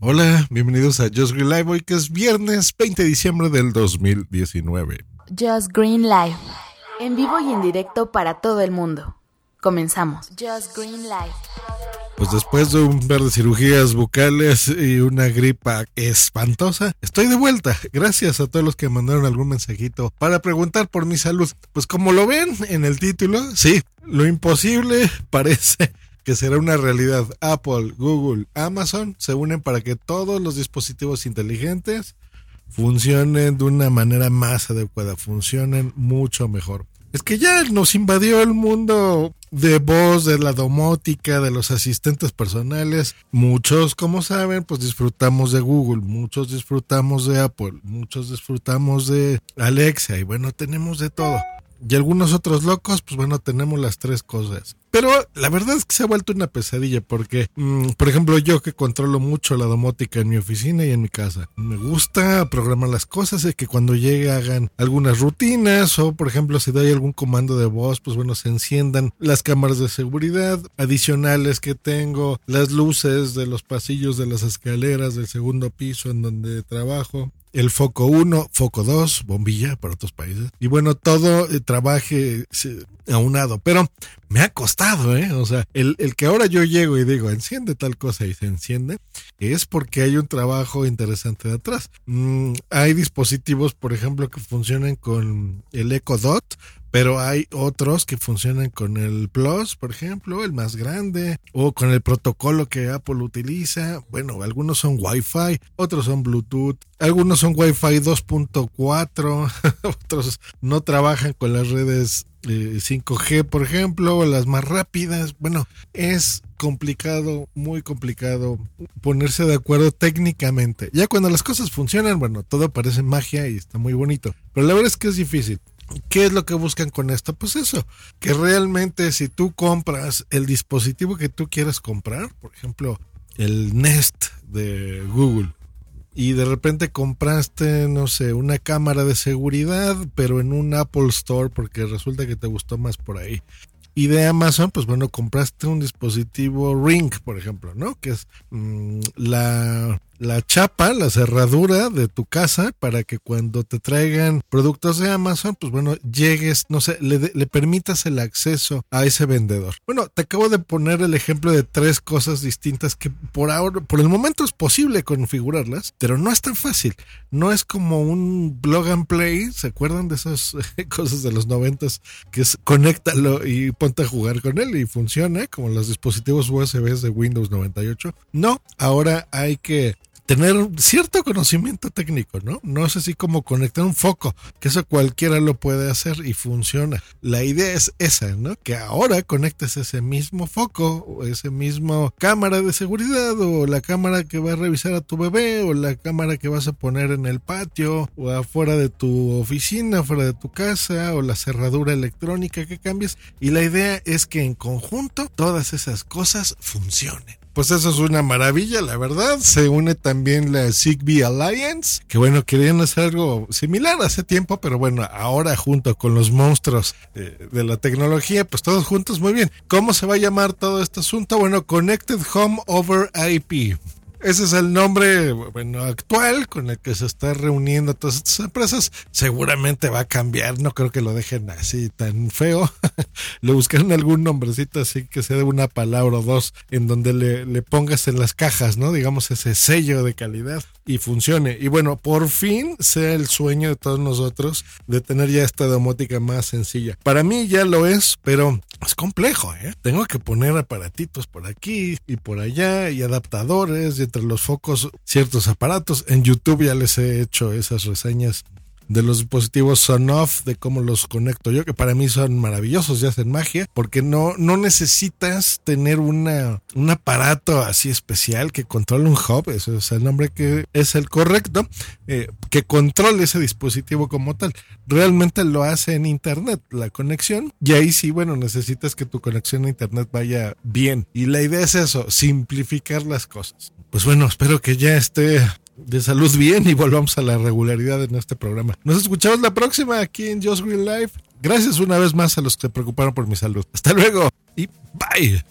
Hola, bienvenidos a Just Green Live hoy que es viernes 20 de diciembre del 2019. Just Green Live. En vivo y en directo para todo el mundo. Comenzamos. Just Green Live. Pues después de un par de cirugías bucales y una gripa espantosa, estoy de vuelta. Gracias a todos los que mandaron algún mensajito para preguntar por mi salud. Pues como lo ven en el título, sí, lo imposible parece que será una realidad. Apple, Google, Amazon se unen para que todos los dispositivos inteligentes funcionen de una manera más adecuada, funcionen mucho mejor. Es que ya nos invadió el mundo de voz, de la domótica, de los asistentes personales. Muchos, como saben, pues disfrutamos de Google, muchos disfrutamos de Apple, muchos disfrutamos de Alexa y bueno, tenemos de todo. Y algunos otros locos, pues bueno, tenemos las tres cosas. Pero la verdad es que se ha vuelto una pesadilla porque, mm, por ejemplo, yo que controlo mucho la domótica en mi oficina y en mi casa, me gusta programar las cosas y que cuando llegue hagan algunas rutinas o, por ejemplo, si doy algún comando de voz, pues bueno, se enciendan las cámaras de seguridad adicionales que tengo, las luces de los pasillos de las escaleras del segundo piso en donde trabajo, el foco 1, foco 2, bombilla para otros países. Y bueno, todo eh, trabaje aunado, pero me ha costado, ¿eh? O sea, el, el, que ahora yo llego y digo, enciende tal cosa y se enciende, es porque hay un trabajo interesante de atrás. Mm, hay dispositivos, por ejemplo, que funcionan con el Echo Dot, pero hay otros que funcionan con el Plus, por ejemplo, el más grande, o con el protocolo que Apple utiliza. Bueno, algunos son Wi-Fi, otros son Bluetooth, algunos son Wi-Fi 2.4, otros no trabajan con las redes 5G, eh, por ejemplo, las más rápidas. Bueno, es complicado, muy complicado ponerse de acuerdo técnicamente. Ya cuando las cosas funcionan, bueno, todo parece magia y está muy bonito. Pero la verdad es que es difícil. ¿Qué es lo que buscan con esto? Pues eso, que realmente si tú compras el dispositivo que tú quieras comprar, por ejemplo, el Nest de Google, y de repente compraste, no sé, una cámara de seguridad, pero en un Apple Store porque resulta que te gustó más por ahí. Y de Amazon, pues bueno, compraste un dispositivo Ring, por ejemplo, ¿no? Que es mm, la la chapa, la cerradura de tu casa para que cuando te traigan productos de Amazon, pues bueno, llegues, no sé, le, permitas el acceso a ese vendedor. Bueno, te acabo de poner el ejemplo de tres cosas distintas que por ahora, por el momento es posible configurarlas, pero no es tan fácil. No es como un blog and play, ¿se acuerdan de esas cosas de los noventas que es conéctalo y ponte a jugar con él y funciona como los dispositivos USB de Windows 98? No, ahora hay que tener cierto conocimiento técnico, ¿no? No es así como conectar un foco, que eso cualquiera lo puede hacer y funciona. La idea es esa, ¿no? Que ahora conectes ese mismo foco o ese mismo cámara de seguridad o la cámara que va a revisar a tu bebé o la cámara que vas a poner en el patio o afuera de tu oficina, fuera de tu casa o la cerradura electrónica que cambies y la idea es que en conjunto todas esas cosas funcionen pues eso es una maravilla, la verdad. Se une también la Zigbee Alliance, que bueno, querían hacer algo similar hace tiempo, pero bueno, ahora junto con los monstruos de, de la tecnología, pues todos juntos, muy bien. ¿Cómo se va a llamar todo este asunto? Bueno, Connected Home Over IP. Ese es el nombre bueno, actual con el que se está reuniendo todas estas empresas. Seguramente va a cambiar, no creo que lo dejen así tan feo. le buscaron algún nombrecito así que sea de una palabra o dos en donde le, le pongas en las cajas, ¿no? Digamos ese sello de calidad y funcione. Y bueno, por fin sea el sueño de todos nosotros de tener ya esta domótica más sencilla. Para mí ya lo es, pero es complejo, ¿eh? Tengo que poner aparatitos por aquí y por allá y adaptadores y entre los focos ciertos aparatos. En YouTube ya les he hecho esas reseñas de los dispositivos son off, de cómo los conecto yo, que para mí son maravillosos y hacen magia, porque no, no necesitas tener una, un aparato así especial que controle un hub, eso es el nombre que es el correcto, eh, que controle ese dispositivo como tal. Realmente lo hace en Internet, la conexión, y ahí sí, bueno, necesitas que tu conexión a Internet vaya bien. Y la idea es eso, simplificar las cosas. Pues bueno, espero que ya esté de salud bien y volvamos a la regularidad en este programa. Nos escuchamos la próxima aquí en Just Green Life. Gracias una vez más a los que se preocuparon por mi salud. Hasta luego y bye.